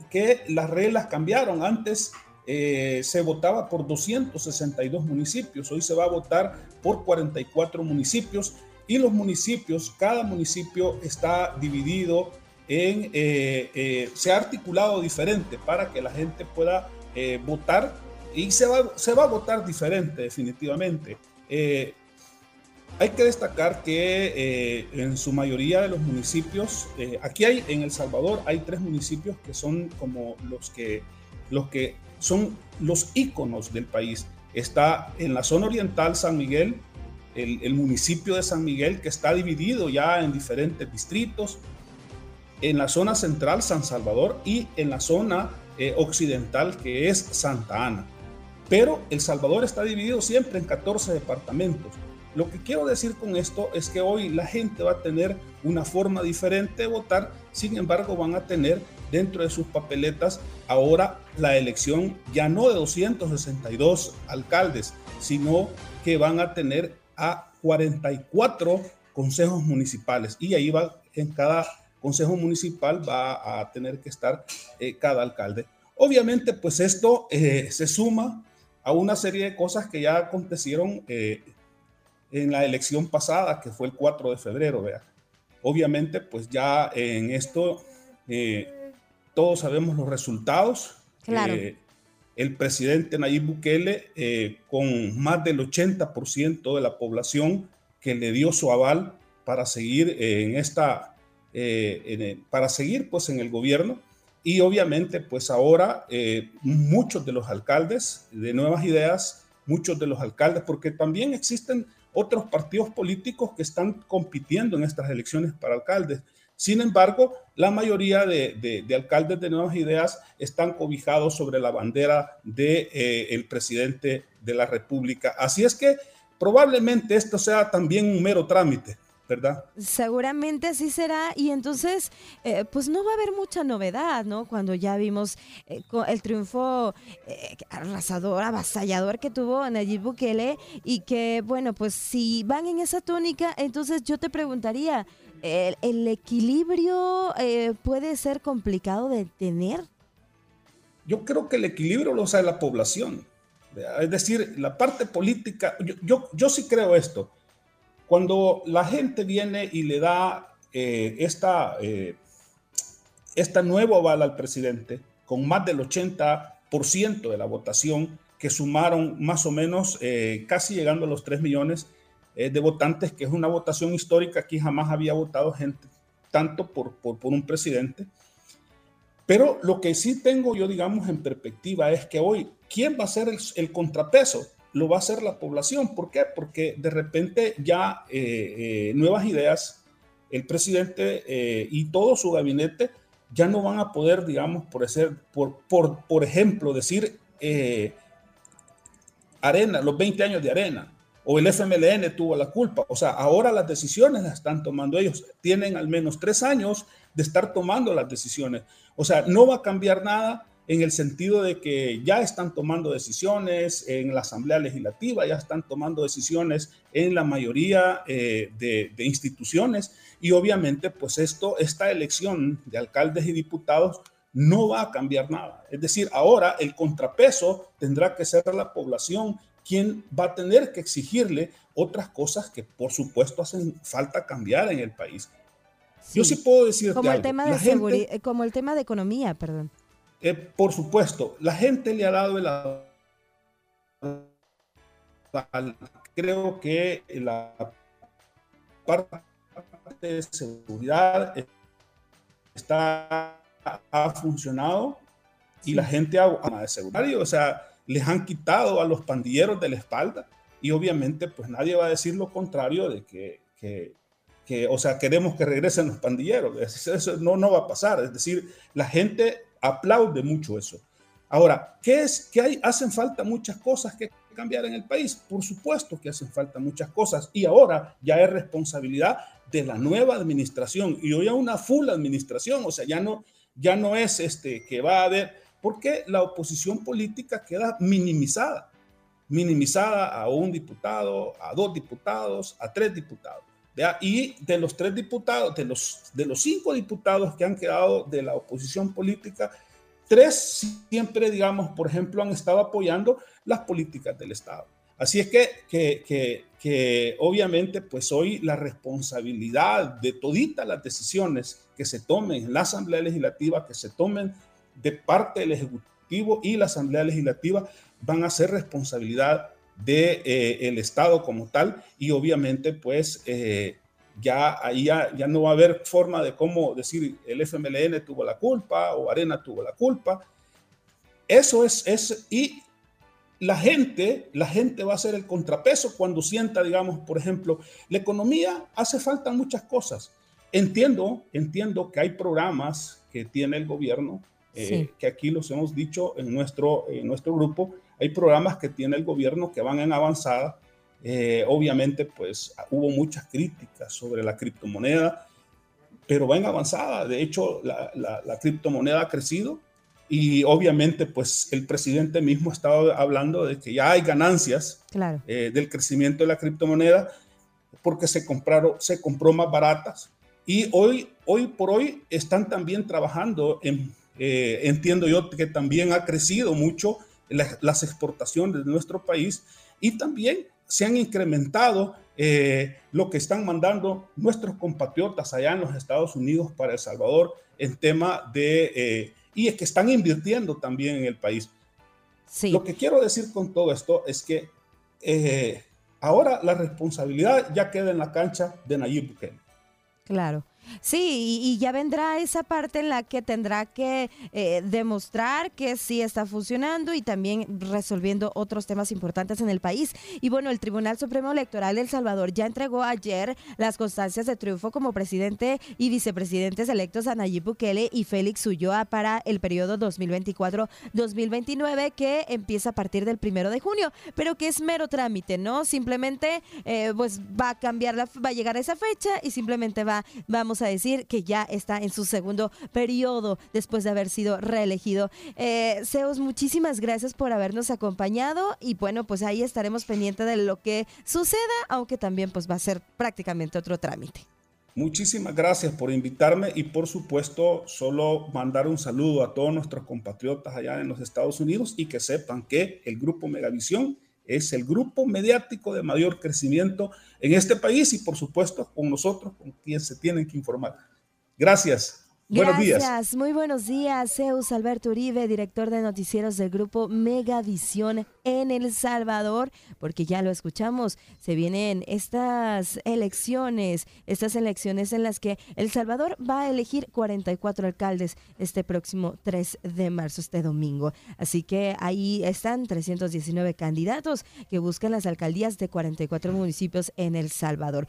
que las reglas cambiaron. Antes eh, se votaba por 262 municipios, hoy se va a votar por 44 municipios y los municipios, cada municipio está dividido en, eh, eh, se ha articulado diferente para que la gente pueda eh, votar y se va, se va a votar diferente definitivamente. hay que destacar que en su mayoría de los municipios, aquí hay en El Salvador, hay tres municipios que son como los que, los que son los íconos del país. Está en la zona oriental San Miguel, el, municipio de San Miguel, que está dividido ya en diferentes distritos, en la zona central San Salvador y en la zona eh, occidental que es Santa Ana. Pero El Salvador está dividido siempre en 14 departamentos. Lo que quiero decir con esto es que hoy la gente va a tener una forma diferente de votar, sin embargo van a tener dentro de sus papeletas ahora la elección ya no de 262 alcaldes, sino que van a tener a 44 consejos municipales y ahí va, en cada consejo municipal va a tener que estar eh, cada alcalde. Obviamente, pues esto eh, se suma a una serie de cosas que ya acontecieron eh, en la elección pasada, que fue el 4 de febrero, vea. Obviamente, pues ya en esto todos sabemos los resultados. Claro el presidente Nayib Bukele, eh, con más del 80% de la población que le dio su aval para seguir en esta, eh, para seguir pues en el gobierno. Y obviamente pues ahora eh, muchos de los alcaldes de Nuevas Ideas, muchos de los alcaldes, porque también existen otros partidos políticos que están compitiendo en estas elecciones para alcaldes. Sin embargo, la mayoría de, alcaldes de Nuevas Ideas están cobijados sobre la bandera del de, eh, presidente de la República. Así es que probablemente esto sea también un mero trámite. ¿Verdad? Seguramente así será y entonces eh, pues no va a haber mucha novedad, ¿no? Cuando ya vimos eh, el triunfo arrasador, avasallador que tuvo Nayib Bukele y que bueno, pues si van en esa tónica, entonces yo te preguntaría, el, equilibrio eh, puede ser complicado de tener. Yo creo que el equilibrio lo sabe la población. Es decir, la parte política, yo, yo, sí creo esto. Cuando la gente viene y le da eh, esta, eh, esta nueva aval al presidente, con más del 80% 30% de la votación, que sumaron más o menos eh, casi llegando a los 3 millones eh, de votantes, que es una votación histórica. Aquí jamás había votado gente tanto por, por, un presidente. Pero lo que sí tengo yo, digamos, en perspectiva es que hoy, ¿quién va a ser el, contrapeso? Lo va a ser la población. ¿Por qué? Porque de repente ya eh, nuevas ideas, el presidente y todo su gabinete ya no van a poder, digamos, por, ser, por, por, por ejemplo, decir eh, Arena, los 20 años de Arena, o el FMLN tuvo la culpa. O sea, ahora las decisiones las están tomando ellos. Tienen al menos tres años de estar tomando las decisiones. O sea, no va a cambiar nada en el sentido de que ya están tomando decisiones en la Asamblea Legislativa, ya están tomando decisiones en la mayoría eh, de, de, instituciones y obviamente pues esto, esta elección de alcaldes y diputados no va a cambiar nada. Es decir, ahora el contrapeso tendrá que ser la población quien va a tener que exigirle otras cosas que por supuesto hacen falta cambiar en el país. Yo sí puedo decir como el tema de seguridad, como el tema de economía, perdón. Eh, por supuesto, la gente le ha dado el creo que la parte de seguridad está ha funcionado y la gente ha de seguridad, o sea, les han quitado a los pandilleros de la espalda y obviamente pues nadie va a decir lo contrario de que, que, que o sea, queremos que regresen los pandilleros, eso no, no va a pasar, es decir, la gente aplaude mucho eso. Ahora, ¿qué es? que hay? Hacen falta muchas cosas que cambiar en el país. Por supuesto que hacen falta muchas cosas y ahora ya es responsabilidad de la nueva administración y hoy a una full administración, o sea, ya no, ya no es este que va a haber, porque la oposición política queda minimizada, minimizada a un diputado, a dos diputados, a tres diputados. Y de los tres diputados, de los, de los cinco diputados que han quedado de la oposición política, tres siempre, digamos, por ejemplo, han estado apoyando las políticas del Estado. Así es que, que, que, obviamente, pues hoy la responsabilidad de toditas las decisiones que se tomen en la Asamblea Legislativa, que se tomen de parte del Ejecutivo y la Asamblea Legislativa, van a ser responsabilidad del de, eh, Estado como tal y obviamente pues eh, ya ahí ya, no va a haber forma de cómo decir el FMLN tuvo la culpa o Arena tuvo la culpa. Eso es, es y la gente, la gente va a ser el contrapeso cuando sienta, digamos, por ejemplo, la economía hace falta muchas cosas. Entiendo, entiendo que hay programas que tiene el gobierno, eh, que aquí los hemos dicho en nuestro, en nuestro grupo, hay programas que tiene el gobierno que van en avanzada, eh, obviamente, pues hubo muchas críticas sobre la criptomoneda, pero va en avanzada. De hecho, la, criptomoneda ha crecido y obviamente, pues el presidente mismo estaba hablando de que ya hay ganancias eh, del crecimiento de la criptomoneda porque se compraron, se compró más baratas. Y hoy, hoy por hoy están también trabajando en, eh, entiendo yo que también ha crecido mucho las exportaciones de nuestro país y también se han incrementado eh, lo que están mandando nuestros compatriotas allá en los Estados Unidos para El Salvador en tema de... Eh, y es que están invirtiendo también en el país. Sí. Lo que quiero decir con todo esto es que eh, ahora la responsabilidad ya queda en la cancha de Nayib Bukele. Claro. Sí, y, ya vendrá esa parte en la que tendrá que eh, demostrar que sí está funcionando y también resolviendo otros temas importantes en el país. Y bueno, el Tribunal Supremo Electoral de El Salvador ya entregó ayer las constancias de triunfo como presidente y vicepresidentes electos a Nayib Bukele y Félix Ulloa para el periodo 2024-2029 que empieza a partir del primero de junio, pero que es mero trámite, ¿no? Simplemente eh, pues va a cambiar, la, va a llegar a esa fecha y simplemente va, vamos a decir que ya está en su segundo periodo después de haber sido reelegido. Eh, Zeus, muchísimas gracias por habernos acompañado y bueno, pues ahí estaremos pendientes de lo que suceda, aunque también pues va a ser prácticamente otro trámite. Muchísimas gracias por invitarme y por supuesto solo mandar un saludo a todos nuestros compatriotas allá en los Estados Unidos y que sepan que el grupo Megavisión es el grupo mediático de mayor crecimiento en este país y por supuesto con nosotros, con quien se tienen que informar. Gracias. Gracias, muy buenos días. Zeus Alberto Uribe, director de noticieros del grupo Megavisión en El Salvador, porque ya lo escuchamos, se vienen estas elecciones, estas elecciones en las que El Salvador va a elegir 44 alcaldes este próximo 3 de marzo, este domingo. Así que ahí están 319 candidatos que buscan las alcaldías de 44 municipios en El Salvador.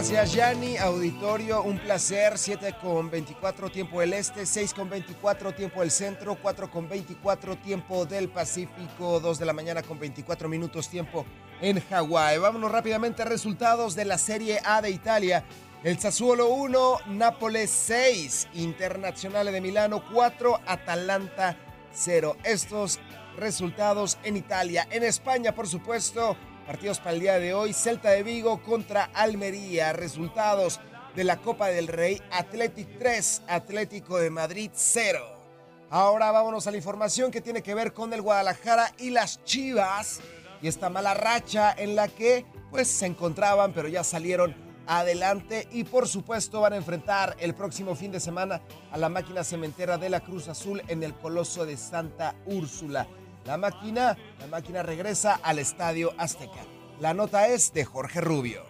Gracias, Yanni. Auditorio, un placer. 7 con 24 tiempo del este, 6 con 24 tiempo del centro, 4 con 24 tiempo del Pacífico, 2 de la mañana con 24 minutos tiempo en Hawái. Vámonos rápidamente a resultados de la Serie A de Italia. El Sassuolo 1, Nápoles 6, Internacional de Milano 4, Atalanta 0. Estos resultados en Italia. En España, por supuesto, Partidos para el día de hoy, Celta de Vigo contra Almería. Resultados de la Copa del Rey, Athletic 3, Atlético de Madrid 0. Ahora vámonos a la información que tiene que ver con el Guadalajara y las Chivas y esta mala racha en la que pues se encontraban pero ya salieron adelante y por supuesto van a enfrentar el próximo fin de semana a la máquina cementera de la Cruz Azul en el Coloso de Santa Úrsula. La máquina, la máquina regresa al Estadio Azteca. La nota es de Jorge Rubio.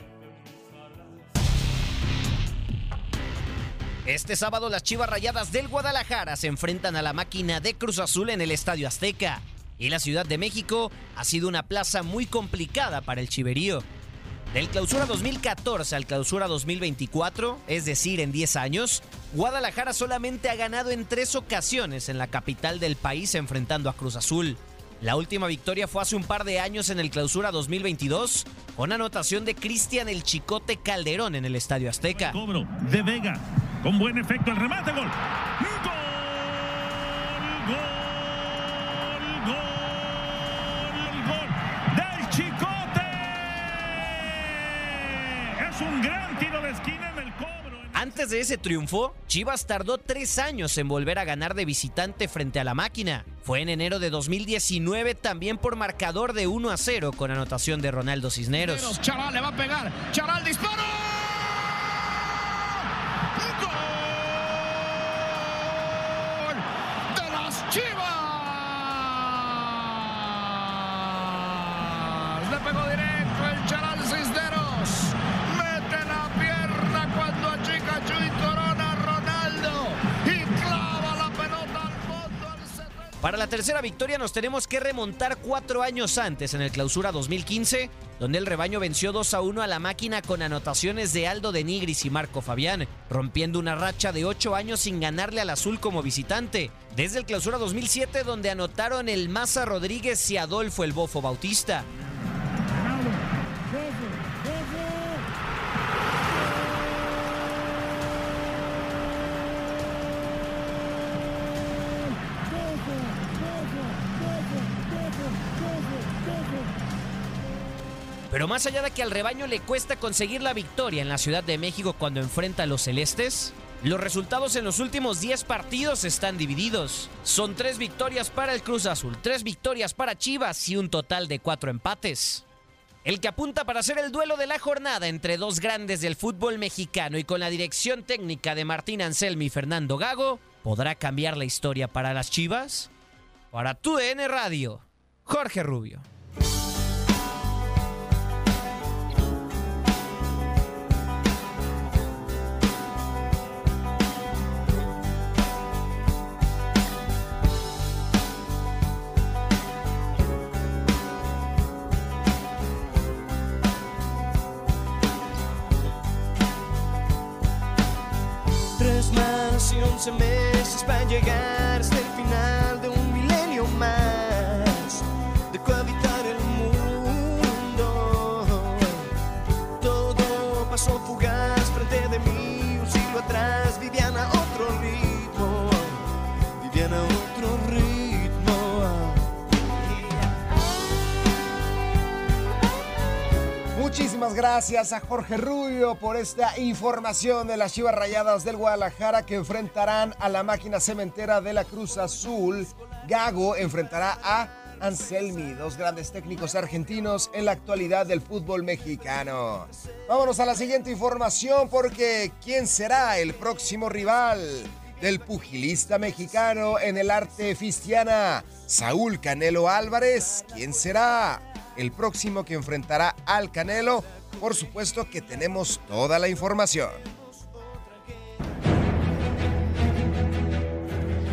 Este sábado las Chivas Rayadas del Guadalajara se enfrentan a la máquina de Cruz Azul en el Estadio Azteca. Y la Ciudad de México ha sido una plaza muy complicada para el Chiverío. Del clausura 2014 al clausura 2024, es decir, en 10 años, Guadalajara solamente ha ganado en tres ocasiones en la capital del país enfrentando a Cruz Azul. La última victoria fue hace un par de años en el clausura 2022, con anotación de Cristian el Chicote Calderón en el Estadio Azteca. Cobro de Vega, con buen efecto el remate, gol. un gran tiro de esquina en el cobro. Antes de ese triunfo, Chivas tardó tres años en volver a ganar de visitante frente a la máquina. Fue en enero de 2019 también por marcador de 1 a 0 con anotación de Ronaldo Cisneros. Charal le va a pegar, Charal disparo. ¡Gol! ¡De las Chivas! Para la tercera victoria nos tenemos que remontar cuatro años antes en el clausura 2015, donde el rebaño venció 2 a 1 a la máquina con anotaciones de Aldo de Nigris y Marco Fabián, rompiendo una racha de ocho años sin ganarle al azul como visitante. Desde el clausura 2007, donde anotaron el Maza Rodríguez y Adolfo el Bofo Bautista. Pero más allá de que al rebaño le cuesta conseguir la victoria en la Ciudad de México cuando enfrenta a los celestes, los resultados en los últimos 10 partidos están divididos. Son 3 victorias para el Cruz Azul, 3 victorias para Chivas y un total de 4 empates. El que apunta para ser el duelo de la jornada entre dos grandes del fútbol mexicano y con la dirección técnica de Martín Anselmi y Fernando Gago, ¿podrá cambiar la historia para las Chivas? Para tu DN Radio, Jorge Rubio. Y once meses para llegar Gracias a Jorge Rubio por esta información de las Chivas Rayadas del Guadalajara que enfrentarán a la máquina cementera de la Cruz Azul. Gago enfrentará a Anselmi, dos grandes técnicos argentinos en la actualidad del fútbol mexicano. Vámonos a la siguiente información porque ¿quién será el próximo rival del pugilista mexicano en el arte fistiana? Saúl Canelo Álvarez, ¿quién será? el próximo que enfrentará al Canelo. Por supuesto que tenemos toda la información.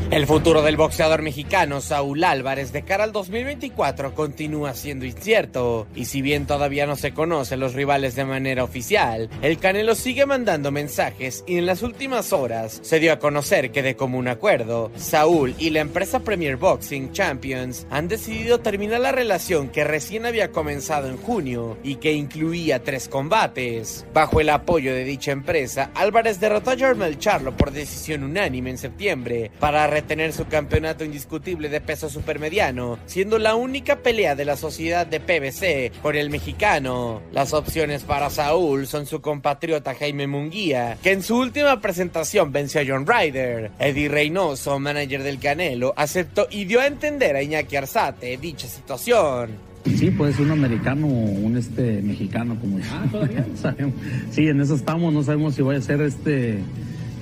El futuro del boxeador mexicano Saúl Álvarez de cara al 2024 continúa siendo incierto, y si bien todavía no se conocen los rivales de manera oficial, el Canelo sigue mandando mensajes y en las últimas horas se dio a conocer que de común acuerdo, Saúl y la empresa Premier Boxing Champions han decidido terminar la relación que recién había comenzado en junio y que incluía tres combates. Bajo el apoyo de dicha empresa, Álvarez derrotó a Jermel Charlo por decisión unánime en septiembre para retener su campeonato indiscutible de peso supermediano, siendo la única pelea de la sociedad de PBC por el mexicano. Las opciones para Saúl son su compatriota Jaime Munguía, que en su última presentación venció a John Ryder. Eddie Reynoso, manager del Canelo, aceptó y dio a entender a Iñaki Arzate dicha situación. Sí, puede ser un americano o un este mexicano como ah, ¿todavía? sí, en eso estamos, no sabemos si vaya a ser este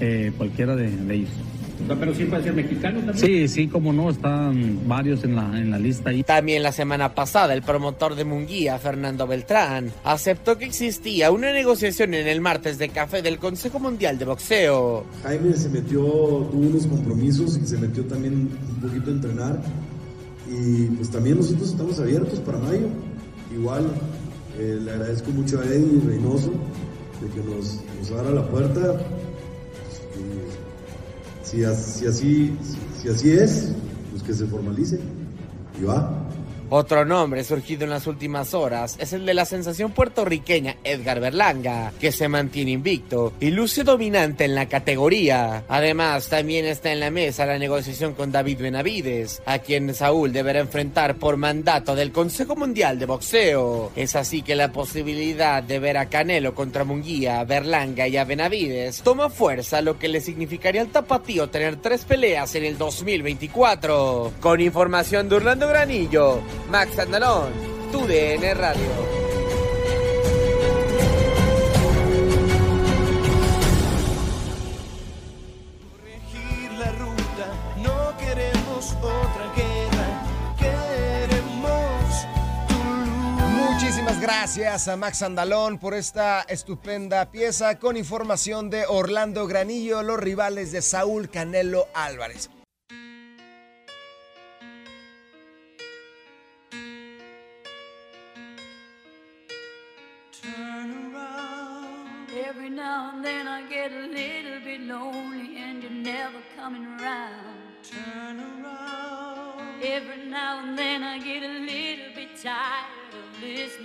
eh, cualquiera de ellos. Pero sí puede ser mexicano también. Sí, sí, como no, están varios en la, en la lista ahí. También la semana pasada, el promotor de Munguía, Fernando Beltrán, aceptó que existía una negociación en el martes de café del Consejo Mundial de Boxeo. Jaime se metió, tuvo unos compromisos y se metió también un poquito a entrenar. Y pues también nosotros estamos abiertos para mayo. Igual, eh, le agradezco mucho a Eddie Reynoso de que nos, nos abra la puerta si, así, si así es, pues que se formalice y va. Otro nombre surgido en las últimas horas es el de la sensación puertorriqueña Edgar Berlanga, que se mantiene invicto y luce dominante en la categoría. Además, también está en la mesa la negociación con David Benavides, a quien Saúl deberá enfrentar por mandato del Consejo Mundial de Boxeo. Es así que la posibilidad de ver a Canelo contra Munguía, Berlanga y a Benavides toma fuerza, lo que le significaría al tapatío tener tres peleas en el 2024. Con información de Orlando Granillo. Max Andalón, tu DN Radio. la ruta, no queremos otra guerra, queremos Muchísimas gracias a Max Andalón por esta estupenda pieza con información de Orlando Granillo, los rivales de Saúl Canelo Álvarez.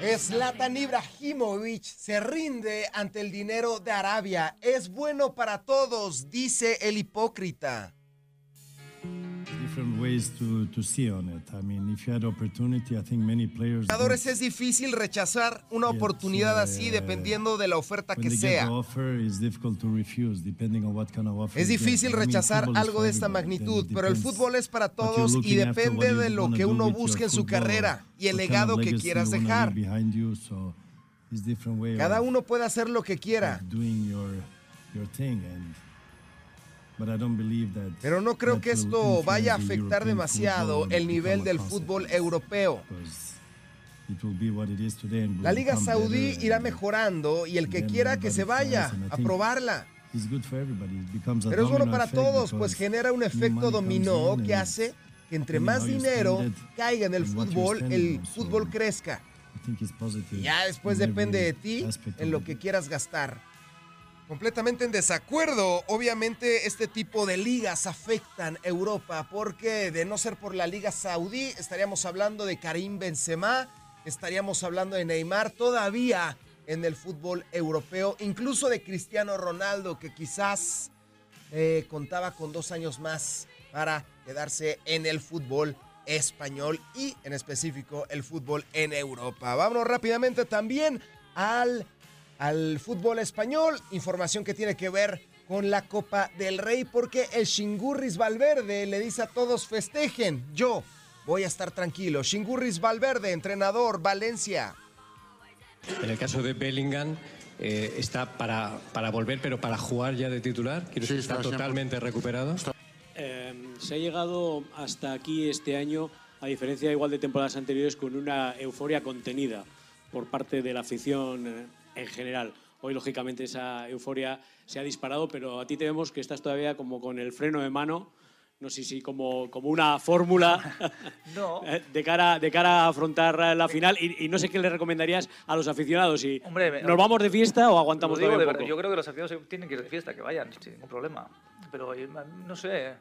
Zlatan Ibrahimovic se rinde ante el dinero de Arabia. Es bueno para todos, dice el hipócrita. Jugadores es difícil rechazar una oportunidad así dependiendo de la oferta que sea. offer, it's difficult to refuse, depending on what kind of offer. Es difícil I mean, rechazar algo de esta magnitud, it pero el fútbol es para todos y depende de lo que uno busque en su carrera y el what kind of legado que quieras dejar. Cada uno puede hacer lo que quiera. Pero no creo that que esto vaya a afectar demasiado el nivel del fútbol europeo. La Liga Saudí irá and mejorando y el que quiera que se vaya a probarla. It's good for everybody. It becomes a Pero es bueno para todos, pues genera un efecto dominó in que hace que entre más dinero caiga en el fútbol, el fútbol crezca. I think it's positive Y ya después depende de ti en lo que quieras gastar. Completamente en desacuerdo. Obviamente este tipo de ligas afectan Europa porque de no ser por la Liga Saudí estaríamos hablando de Karim Benzema, estaríamos hablando de Neymar todavía en el fútbol europeo, incluso de Cristiano Ronaldo que quizás eh, contaba con dos años más para quedarse en el fútbol español y en específico el fútbol en Europa. Vámonos rápidamente también al, al fútbol español, información que tiene que ver con la Copa del Rey porque el Shingurris Valverde le dice a todos festejen, yo voy a estar tranquilo. Shingurris Valverde, entrenador, Valencia. En el caso de Bellingham, eh, está para, para volver, pero para jugar ya de titular. Quiero decir, está, está totalmente recuperado. Eh, se ha llegado hasta aquí este año, a diferencia igual de temporadas anteriores, con una euforia contenida por parte de la afición eh, en general. Hoy, lógicamente, esa euforia se ha disparado, pero a ti te vemos que estás todavía como con el freno de mano, no sé si como, como una fórmula No. de, cara, de cara a afrontar la final. Y, y no sé qué le recomendarías a los aficionados. Si Hombre, ¿Nos vamos de fiesta o aguantamos digo un poco? Yo creo que los aficionados tienen que ir de fiesta, que vayan, sin ningún problema. Pero eh, no sé.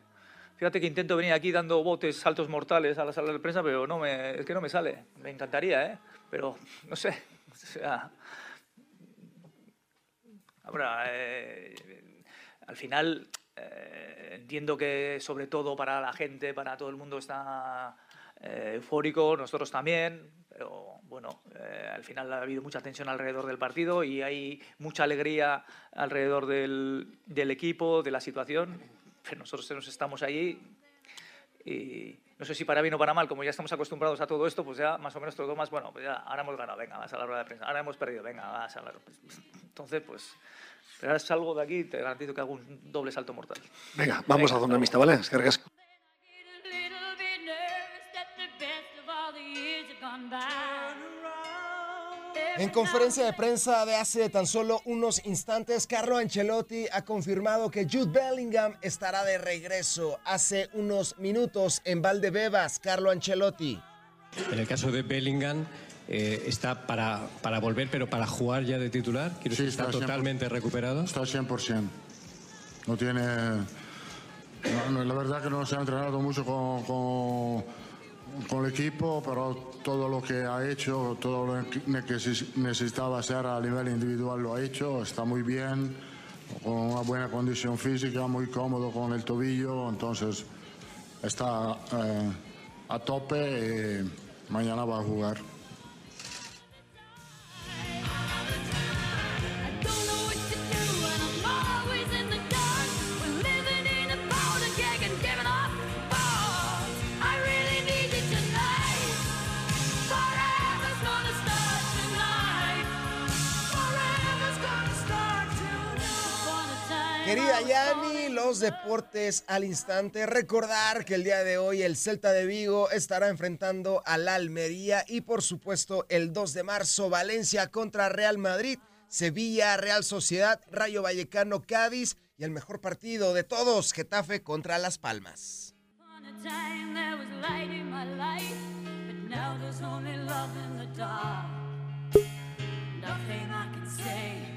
Fíjate que intento venir aquí dando botes, saltos mortales a la sala de prensa, pero no me, es que no me sale. Me encantaría, ¿eh? Pero no sé. O sea. Ahora, eh, al final eh, entiendo que sobre todo para la gente, para todo el mundo está eh, eufórico, nosotros también, pero bueno, eh, al final ha habido mucha tensión alrededor del partido y hay mucha alegría alrededor del, del equipo, de la situación, pero nosotros nos estamos allí y no sé si para bien o para mal, como ya estamos acostumbrados a todo esto, pues ya más o menos todo más, bueno, pues ya ahora hemos ganado, venga, vas a la rueda de prensa, ahora hemos perdido, venga, vas a la Entonces, pues, pero ahora salgo de aquí y te garantizo que hago un doble salto mortal. Venga, vamos a zona mixta, ¿vale? Es que recasco. En conferencia de prensa de hace tan solo unos instantes, Carlo Ancelotti ha confirmado que Jude Bellingham estará de regreso. Hace unos minutos en Valdebebas, Carlo Ancelotti. En el caso de Bellingham, eh, está para, para volver, pero para jugar ya de titular. Quiero decir, está, está 100%. totalmente recuperado. Está 100%. No tiene. no, no, la verdad que no se ha entrenado mucho con, con, con el equipo, pero todo lo que ha hecho, todo lo que neces- necesitaba hacer a nivel individual lo ha hecho. Está muy bien, con una buena condición física, muy cómodo con el tobillo. Entonces está eh, a tope y mañana va a jugar. Querida Yani, los deportes al instante. Recordar que el día de hoy el Celta de Vigo estará enfrentando al Almería y por supuesto el 2 de marzo Valencia contra Real Madrid, Sevilla, Real Sociedad, Rayo Vallecano, Cádiz y el mejor partido de todos, Getafe contra Las Palmas. Nothing I can say,